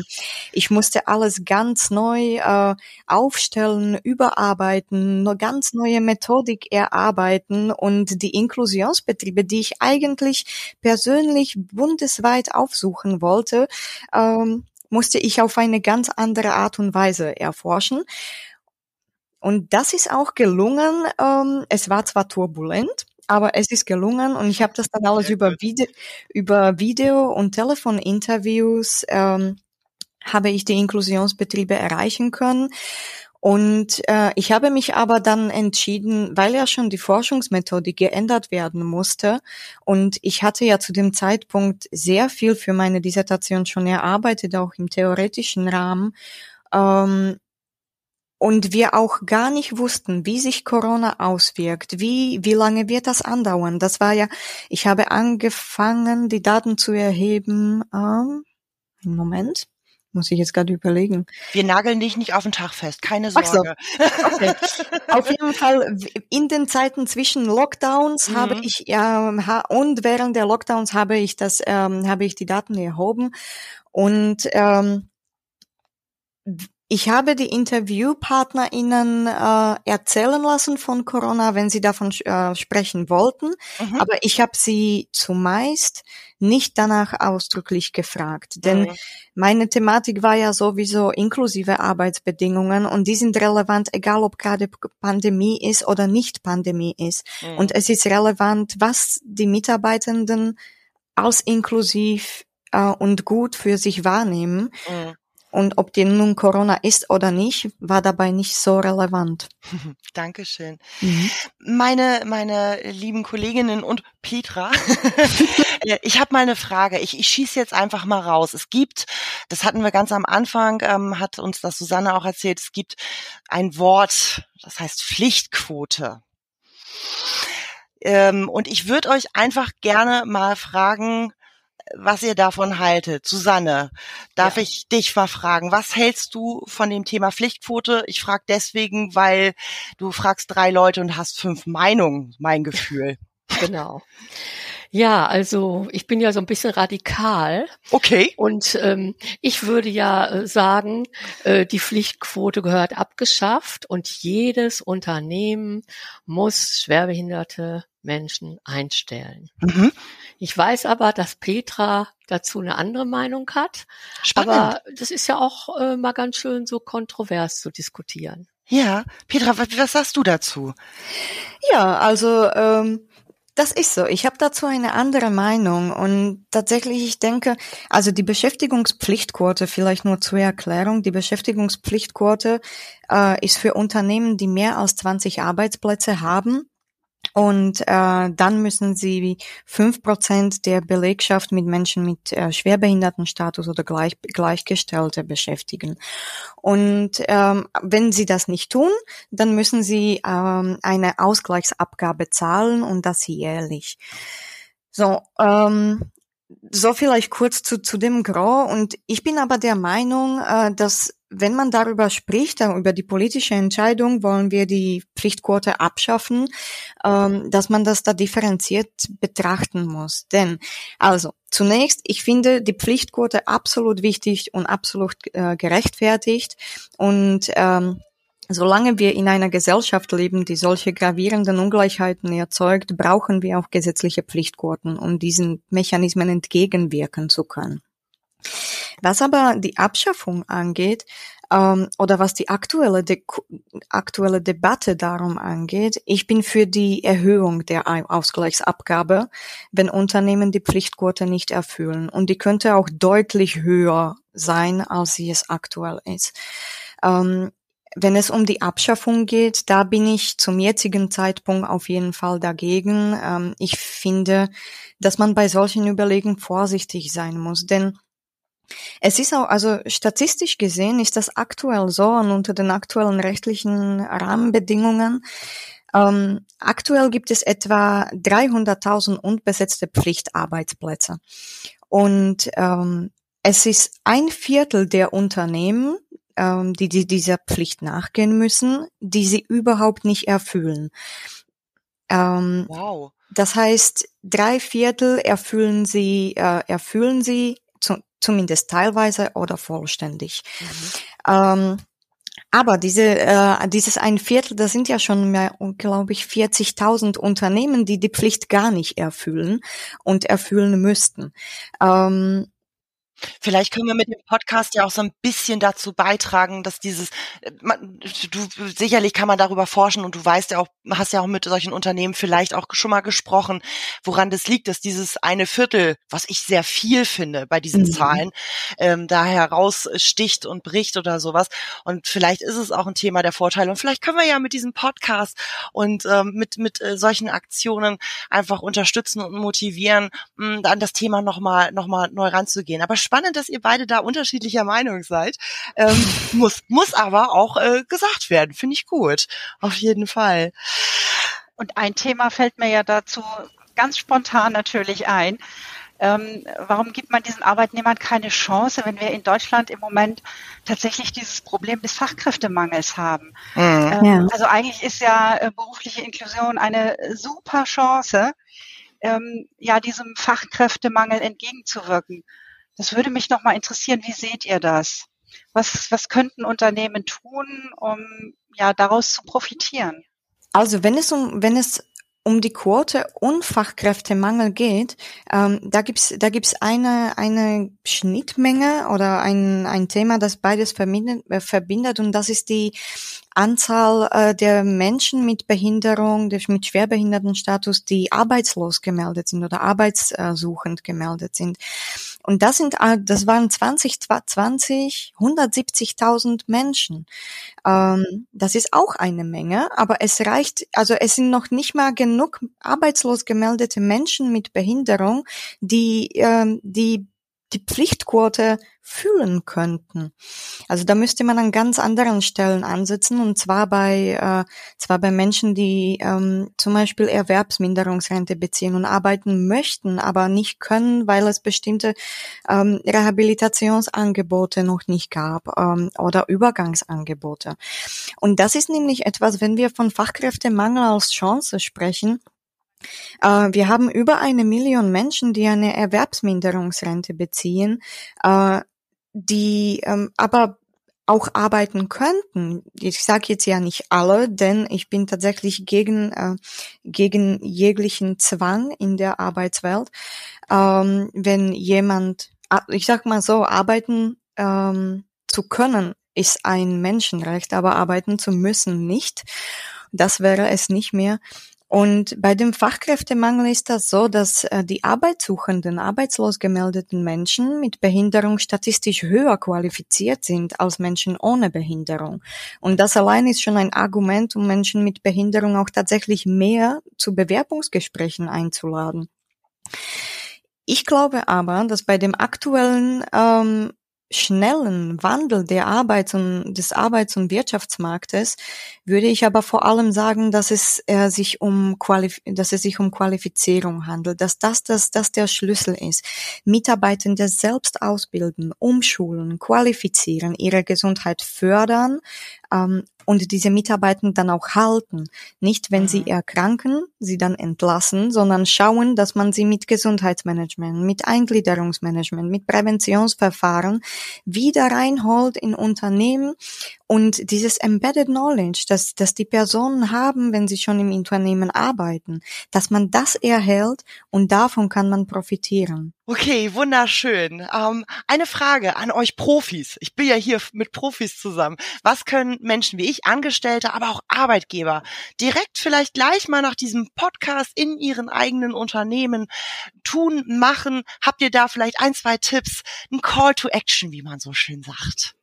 ich musste alles ganz neu äh, aufstellen, überarbeiten, eine ganz neue Methodik erarbeiten und die Inklusionsbetriebe, die ich eigentlich persönlich bundesweit aufsuchen wollte, ähm, musste ich auf eine ganz andere Art und Weise erforschen. Und das ist auch gelungen. Ähm, es war zwar turbulent, aber es ist gelungen und ich habe das dann alles über Video, über Video und Telefoninterviews ähm, habe ich die Inklusionsbetriebe erreichen können. Und äh, ich habe mich aber dann entschieden, weil ja schon die Forschungsmethodik geändert werden musste und ich hatte ja zu dem Zeitpunkt sehr viel für meine Dissertation schon erarbeitet, auch im theoretischen Rahmen, ähm, und wir auch gar nicht wussten, wie sich Corona auswirkt, wie, wie lange wird das andauern. Das war ja, ich habe angefangen, die Daten zu erheben, ähm, einen Moment, Muss ich jetzt gerade überlegen. Wir nageln dich nicht auf den Tag fest, keine Sorge. So. Okay. auf jeden Fall, in den Zeiten zwischen Lockdowns mhm. habe ich ja und während der Lockdowns habe ich das, ähm, habe ich die Daten erhoben und ähm, ich habe die InterviewpartnerInnen äh, erzählen lassen von Corona, wenn sie davon äh, sprechen wollten, mhm. aber ich habe sie zumeist nicht danach ausdrücklich gefragt, denn mhm. meine Thematik war ja sowieso inklusive Arbeitsbedingungen und die sind relevant, egal ob gerade Pandemie ist oder nicht Pandemie ist. Mhm. Und es ist relevant, was die Mitarbeitenden als inklusiv äh, und gut für sich wahrnehmen. Mhm. Und ob die nun Corona ist oder nicht, war dabei nicht so relevant. [laughs] Dankeschön. Mhm. Meine, meine lieben Kolleginnen und Petra, [laughs] ich habe mal eine Frage. Ich, ich schieße jetzt einfach mal raus. Es gibt, das hatten wir ganz am Anfang, ähm, hat uns das Susanne auch erzählt, es gibt ein Wort, das heißt Pflichtquote. Ähm, und ich würde euch einfach gerne mal fragen, was ihr davon haltet. Susanne, darf ja. ich dich mal fragen, was hältst du von dem Thema Pflichtquote? Ich frage deswegen, weil du fragst drei Leute und hast fünf Meinungen, mein Gefühl. [laughs] Genau. Ja, also ich bin ja so ein bisschen radikal. Okay. Und ähm, ich würde ja äh, sagen, äh, die Pflichtquote gehört abgeschafft und jedes Unternehmen muss schwerbehinderte Menschen einstellen. Mhm. Ich weiß aber, dass Petra dazu eine andere Meinung hat. Spannend. Aber das ist ja auch äh, mal ganz schön so kontrovers zu diskutieren. Ja, Petra, was, was sagst du dazu? Ja, also ähm, das ist so. Ich habe dazu eine andere Meinung und tatsächlich, ich denke, also die Beschäftigungspflichtquote, vielleicht nur zur Erklärung, die Beschäftigungspflichtquote äh, ist für Unternehmen, die mehr als 20 Arbeitsplätze haben und äh, dann müssen sie fünf Prozent der Belegschaft mit Menschen mit äh, Schwerbehindertenstatus oder gleich, Gleichgestellte beschäftigen. Und ähm, wenn sie das nicht tun, dann müssen sie ähm, eine Ausgleichsabgabe zahlen und das jährlich. So, ähm, so vielleicht kurz zu, zu dem Gros. Und ich bin aber der Meinung, äh, dass wenn man darüber spricht, über die politische Entscheidung, wollen wir die Pflichtquote abschaffen, ähm, dass man das da differenziert betrachten muss. Denn, also, zunächst, ich finde die Pflichtquote absolut wichtig und absolut äh, gerechtfertigt und ähm, Solange wir in einer Gesellschaft leben, die solche gravierenden Ungleichheiten erzeugt, brauchen wir auch gesetzliche Pflichtquoten, um diesen Mechanismen entgegenwirken zu können. Was aber die Abschaffung angeht, ähm, oder was die aktuelle, De aktuelle Debatte darum angeht, ich bin für die Erhöhung der Ausgleichsabgabe, wenn Unternehmen die Pflichtquote nicht erfüllen. Und die könnte auch deutlich höher sein, als sie es aktuell ist. Ähm, wenn es um die Abschaffung geht, da bin ich zum jetzigen Zeitpunkt auf jeden Fall dagegen. Ähm, ich finde, dass man bei solchen Überlegungen vorsichtig sein muss, denn es ist auch, also statistisch gesehen ist das aktuell so und unter den aktuellen rechtlichen Rahmenbedingungen. Ähm, aktuell gibt es etwa 300.000 unbesetzte Pflichtarbeitsplätze. Und ähm, es ist ein Viertel der Unternehmen, ähm, die, die dieser Pflicht nachgehen müssen, die sie überhaupt nicht erfüllen. Ähm, wow. Das heißt, drei Viertel erfüllen sie, äh, erfüllen sie zu, zumindest teilweise oder vollständig. Mhm. Ähm, aber diese, äh, dieses ein Viertel, das sind ja schon mehr, glaube ich, 40.000 Unternehmen, die die Pflicht gar nicht erfüllen und erfüllen müssten. Ähm, Vielleicht können wir mit dem Podcast ja auch so ein bisschen dazu beitragen, dass dieses, äh, man, du, sicherlich kann man darüber forschen und du weißt ja auch, hast ja auch mit solchen Unternehmen vielleicht auch schon mal gesprochen, woran das liegt, dass dieses eine Viertel, was ich sehr viel finde bei diesen mhm. Zahlen, ähm, da heraussticht und bricht oder sowas. Und vielleicht ist es auch ein Thema der Vorteile. Und vielleicht können wir ja mit diesem Podcast und ähm, mit, mit äh, solchen Aktionen einfach unterstützen und motivieren, mh, an das Thema nochmal noch mal neu ranzugehen. Aber spannend, dass ihr beide da unterschiedlicher Meinung seid. Ähm, muss, muss aber auch äh, gesagt werden. Finde ich gut. Auf jeden Fall. Und ein Thema fällt mir ja dazu ganz spontan natürlich ein. Ähm, warum gibt man diesen Arbeitnehmern keine Chance, wenn wir in Deutschland im Moment tatsächlich dieses Problem des Fachkräftemangels haben? Mhm. Ähm, ja. Also eigentlich ist ja äh, berufliche Inklusion eine super Chance, ähm, ja diesem Fachkräftemangel entgegenzuwirken. Das würde mich nochmal interessieren. Wie seht ihr das? Was, was könnten Unternehmen tun, um ja daraus zu profitieren? Also wenn es um wenn es um die Quote und Fachkräftemangel geht, ähm, da gibt's da gibt's eine eine Schnittmenge oder ein ein Thema, das beides verbindet, äh, verbindet und das ist die Anzahl äh, der Menschen mit Behinderung, der, mit Schwerbehindertenstatus, die arbeitslos gemeldet sind oder arbeitssuchend gemeldet sind. Und das sind, äh, das waren 2020 170.000 Menschen. Ähm, das ist auch eine Menge, aber es reicht, also es sind noch nicht mal genug arbeitslos gemeldete Menschen mit Behinderung, die, ähm, die die Pflichtquote fühlen könnten. Also da müsste man an ganz anderen Stellen ansetzen und zwar bei äh, zwar bei Menschen, die ähm, zum Beispiel Erwerbsminderungsrente beziehen und arbeiten möchten, aber nicht können, weil es bestimmte ähm, Rehabilitationsangebote noch nicht gab ähm, oder Übergangsangebote. Und das ist nämlich etwas, wenn wir von Fachkräftemangel als Chance sprechen, wir haben über eine Million Menschen, die eine Erwerbsminderungsrente beziehen, äh, die ähm, aber auch arbeiten könnten. Ich sage jetzt ja nicht alle, denn ich bin tatsächlich gegen äh, gegen jeglichen Zwang in der Arbeitswelt. Ähm, wenn jemand, ich sag mal so, arbeiten ähm, zu können, ist ein Menschenrecht, aber arbeiten zu müssen nicht. Das wäre es nicht mehr. Und bei dem Fachkräftemangel ist das so, dass äh, die arbeitssuchenden, arbeitslos gemeldeten Menschen mit Behinderung statistisch höher qualifiziert sind als Menschen ohne Behinderung. Und das allein ist schon ein Argument, um Menschen mit Behinderung auch tatsächlich mehr zu Bewerbungsgesprächen einzuladen. Ich glaube aber, dass bei dem aktuellen ähm, schnellen Wandel der Arbeits- und des Arbeits- und Wirtschaftsmarktes würde ich aber vor allem sagen, dass es äh, sich um Qualif dass es sich um Qualifizierung handelt, dass das, dass das der Schlüssel ist. Mitarbeitende selbst ausbilden, umschulen, qualifizieren, ihre Gesundheit fördern ähm, und diese Mitarbeitenden dann auch halten. Nicht, wenn sie mhm. erkranken, sie dann entlassen, sondern schauen, dass man sie mit Gesundheitsmanagement, mit Eingliederungsmanagement, mit Präventionsverfahren wieder reinholt in Unternehmen und dieses Embedded Knowledge, das, das die Personen haben, wenn sie schon im Unternehmen arbeiten, dass man das erhält und davon kann man profitieren. Okay, wunderschön. Ähm, eine Frage an euch Profis. Ich bin ja hier mit Profis zusammen. Was können Menschen wie ich, Angestellte, aber auch Arbeitgeber, direkt vielleicht gleich mal nach diesem Podcast in ihren eigenen Unternehmen tun, machen? Habt ihr da vielleicht ein, zwei Tipps, ein Call to Action, wie man so schön sagt?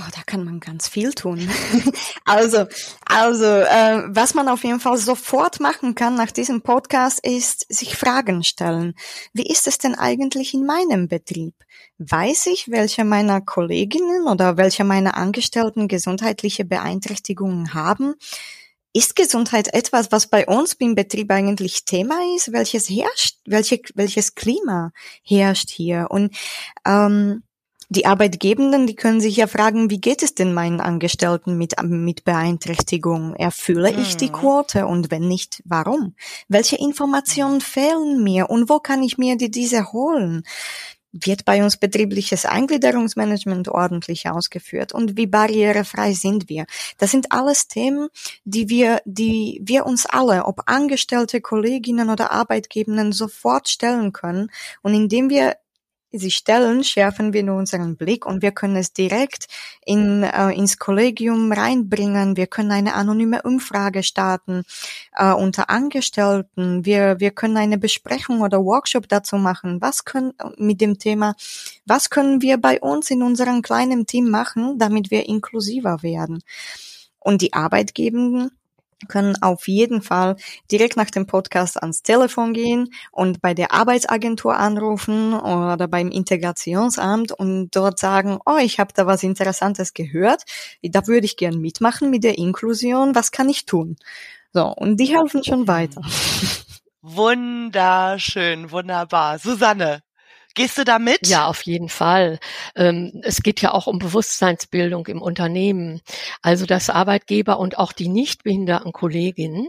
Oh, da kann man ganz viel tun. [laughs] also, also äh, was man auf jeden Fall sofort machen kann nach diesem Podcast ist sich Fragen stellen. Wie ist es denn eigentlich in meinem Betrieb? Weiß ich, welche meiner Kolleginnen oder welche meiner Angestellten gesundheitliche Beeinträchtigungen haben? Ist Gesundheit etwas, was bei uns im Betrieb eigentlich Thema ist? Welches herrscht? Welche, welches Klima herrscht hier? Und ähm, die Arbeitgebenden, die können sich ja fragen, wie geht es denn meinen Angestellten mit, mit Beeinträchtigung? Erfülle ich die mhm. Quote? Und wenn nicht, warum? Welche Informationen fehlen mir? Und wo kann ich mir die, diese holen? Wird bei uns betriebliches Eingliederungsmanagement ordentlich ausgeführt? Und wie barrierefrei sind wir? Das sind alles Themen, die wir, die wir uns alle, ob Angestellte, Kolleginnen oder Arbeitgebenden, sofort stellen können. Und indem wir sie stellen, schärfen wir nur unseren Blick und wir können es direkt in, äh, ins Kollegium reinbringen. Wir können eine anonyme Umfrage starten äh, unter Angestellten. Wir, wir können eine Besprechung oder Workshop dazu machen. Was können mit dem Thema, was können wir bei uns in unserem kleinen Team machen, damit wir inklusiver werden? Und die Arbeitgebenden können auf jeden Fall direkt nach dem Podcast ans Telefon gehen und bei der Arbeitsagentur anrufen oder beim Integrationsamt und dort sagen, oh, ich habe da was Interessantes gehört, da würde ich gern mitmachen mit der Inklusion, was kann ich tun? So, und die helfen schon weiter. [laughs] Wunderschön, wunderbar. Susanne, Gehst du da? Ja, auf jeden Fall. Ähm, es geht ja auch um Bewusstseinsbildung im Unternehmen. Also dass Arbeitgeber und auch die nicht behinderten Kolleginnen,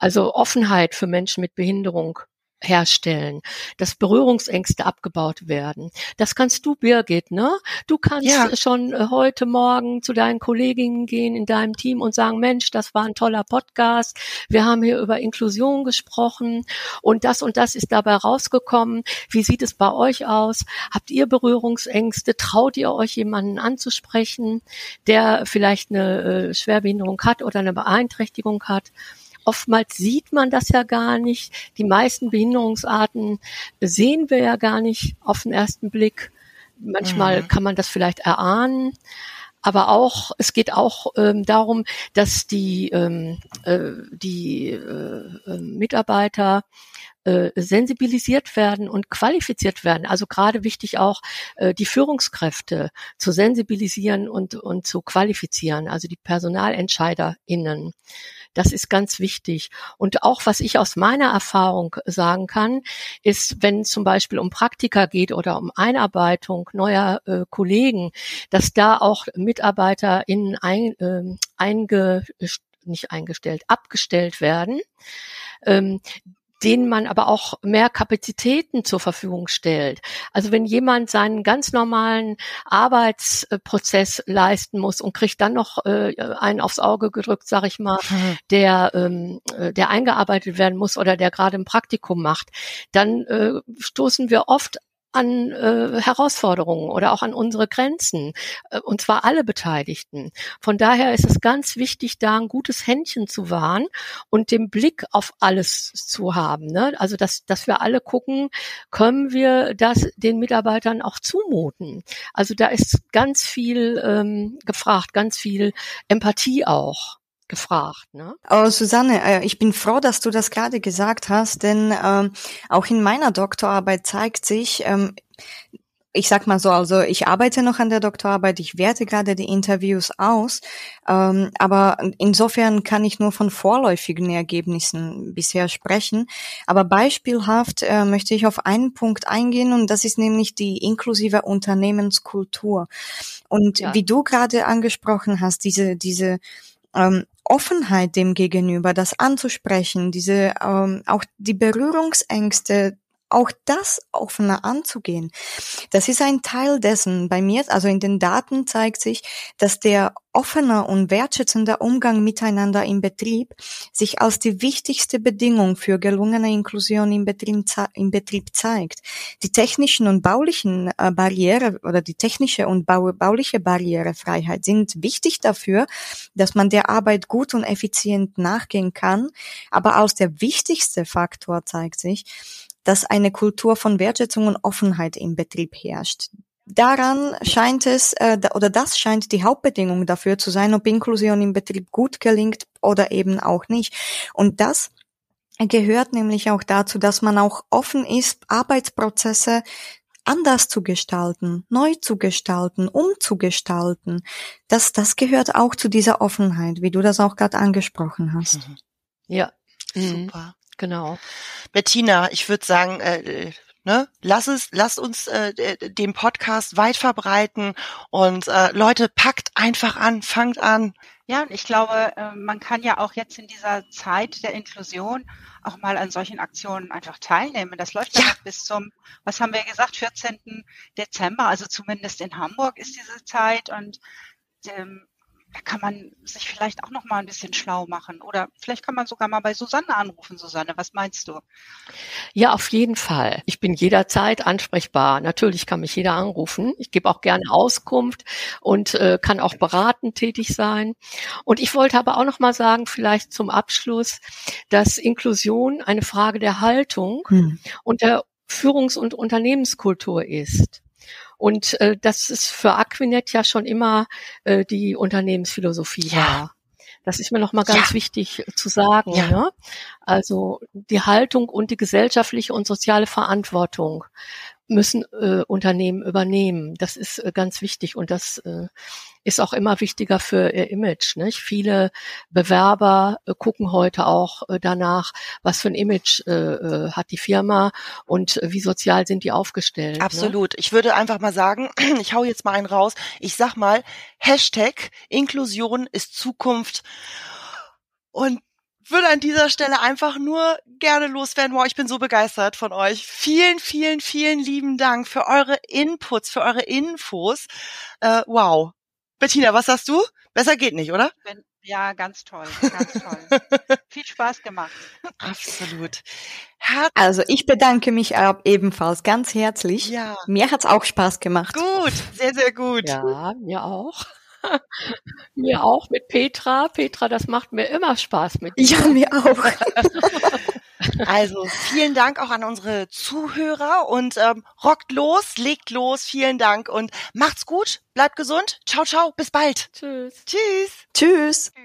also Offenheit für Menschen mit Behinderung herstellen, dass Berührungsängste abgebaut werden. Das kannst du, Birgit, ne? Du kannst ja. schon äh, heute Morgen zu deinen Kolleginnen gehen in deinem Team und sagen, Mensch, das war ein toller Podcast. Wir haben hier über Inklusion gesprochen und das und das ist dabei rausgekommen. Wie sieht es bei euch aus? Habt ihr Berührungsängste? Traut ihr euch jemanden anzusprechen, der vielleicht eine äh, Schwerbehinderung hat oder eine Beeinträchtigung hat? Oftmals sieht man das ja gar nicht. Die meisten Behinderungsarten sehen wir ja gar nicht auf den ersten Blick. Manchmal mhm. kann man das vielleicht erahnen. Aber auch, es geht auch ähm, darum, dass die, ähm, äh, die äh, äh Mitarbeiter äh, sensibilisiert werden und qualifiziert werden. Also gerade wichtig auch, äh, die Führungskräfte zu sensibilisieren und, und zu qualifizieren, also die PersonalentscheiderInnen. Das ist ganz wichtig. Und auch was ich aus meiner Erfahrung sagen kann, ist, wenn zum Beispiel um Praktika geht oder um Einarbeitung neuer äh, Kollegen, dass da auch MitarbeiterInnen ein, äh, einge, nicht eingestellt, abgestellt werden, ähm, denen man aber auch mehr Kapazitäten zur Verfügung stellt. Also wenn jemand seinen ganz normalen Arbeitsprozess leisten muss und kriegt dann noch äh, einen aufs Auge gedrückt, sag ich mal, mhm. der ähm, äh, der eingearbeitet werden muss oder der gerade ein Praktikum macht, dann äh, stoßen wir oft an äh, Herausforderungen oder auch an unsere Grenzen, äh, und zwar alle Beteiligten. Von daher ist es ganz wichtig, da ein gutes Händchen zu wahren und den Blick auf alles zu haben. Ne? Also, dass, dass wir alle gucken, können wir das den Mitarbeitern auch zumuten. Also da ist ganz viel ähm, gefragt, ganz viel Empathie auch gefragt. Ne? Oh, Susanne, äh, ich bin froh, dass du das gerade gesagt hast, denn ähm, auch in meiner Doktorarbeit zeigt sich, ähm, ich sag mal so, also ich arbeite noch an der Doktorarbeit, ich werte gerade die Interviews aus, ähm, aber insofern kann ich nur von vorläufigen Ergebnissen bisher sprechen. Aber beispielhaft äh, möchte ich auf einen Punkt eingehen und das ist nämlich die inklusive Unternehmenskultur. Und ja. wie du gerade angesprochen hast, diese diese ähm, Offenheit dem gegenüber, das anzusprechen, diese ähm, auch die Berührungsängste auch das offener anzugehen. Das ist ein Teil dessen. Bei mir, also in den Daten zeigt sich, dass der offener und wertschätzender Umgang miteinander im Betrieb sich als die wichtigste Bedingung für gelungene Inklusion im Betrieb, im Betrieb zeigt. Die technischen und baulichen äh, Barriere oder die technische und bauliche Barrierefreiheit sind wichtig dafür, dass man der Arbeit gut und effizient nachgehen kann. Aber als der wichtigste Faktor zeigt sich, dass eine Kultur von Wertschätzung und Offenheit im Betrieb herrscht. Daran scheint es, äh, oder das scheint die Hauptbedingung dafür zu sein, ob Inklusion im Betrieb gut gelingt oder eben auch nicht. Und das gehört nämlich auch dazu, dass man auch offen ist, Arbeitsprozesse anders zu gestalten, neu zu gestalten, umzugestalten. Das, das gehört auch zu dieser Offenheit, wie du das auch gerade angesprochen hast. Mhm. Ja, super. Genau. Bettina, ich würde sagen, äh, ne, lass es, lasst uns äh, den Podcast weit verbreiten und äh, Leute, packt einfach an, fangt an. Ja, und ich glaube, äh, man kann ja auch jetzt in dieser Zeit der Inklusion auch mal an solchen Aktionen einfach teilnehmen. Das läuft ja, ja bis zum, was haben wir gesagt, 14. Dezember, also zumindest in Hamburg ist diese Zeit und ähm, da kann man sich vielleicht auch noch mal ein bisschen schlau machen. Oder vielleicht kann man sogar mal bei Susanne anrufen. Susanne, was meinst du? Ja, auf jeden Fall. Ich bin jederzeit ansprechbar. Natürlich kann mich jeder anrufen. Ich gebe auch gerne Auskunft und äh, kann auch beratend tätig sein. Und ich wollte aber auch noch mal sagen, vielleicht zum Abschluss, dass Inklusion eine Frage der Haltung hm. und der Führungs- und Unternehmenskultur ist. Und äh, das ist für Aquinet ja schon immer äh, die Unternehmensphilosophie ja. war. Das ist mir noch mal ganz ja. wichtig zu sagen. Ja. Ne? Also die Haltung und die gesellschaftliche und soziale Verantwortung müssen äh, Unternehmen übernehmen. Das ist äh, ganz wichtig und das äh, ist auch immer wichtiger für ihr Image. Nicht? Viele Bewerber äh, gucken heute auch äh, danach, was für ein Image äh, äh hat die Firma und wie sozial sind die aufgestellt. Ne? Absolut. Ne? Ich würde einfach mal sagen, [clears throat] ich hau jetzt mal einen raus. Ich sag mal, Hashtag Inklusion ist Zukunft. Und würde an dieser Stelle einfach nur gerne loswerden. Wow, ich bin so begeistert von euch. Vielen, vielen, vielen lieben Dank für eure Inputs, für eure Infos. Äh, wow. Bettina, was sagst du? Besser geht nicht, oder? Ja, ganz toll, ganz toll. [laughs] Viel Spaß gemacht. Absolut. Herz also ich bedanke mich ebenfalls ganz herzlich. Ja. Mir hat's auch Spaß gemacht. Gut, sehr, sehr gut. Ja, mir auch. Mir auch mit Petra. Petra, das macht mir immer Spaß mit dir. Ja, mir auch. [laughs] Also vielen Dank auch an unsere Zuhörer und ähm, rockt los, legt los. Vielen Dank und macht's gut, bleibt gesund. Ciao, ciao, bis bald. Tschüss. Tschüss. Tschüss. Tschüss.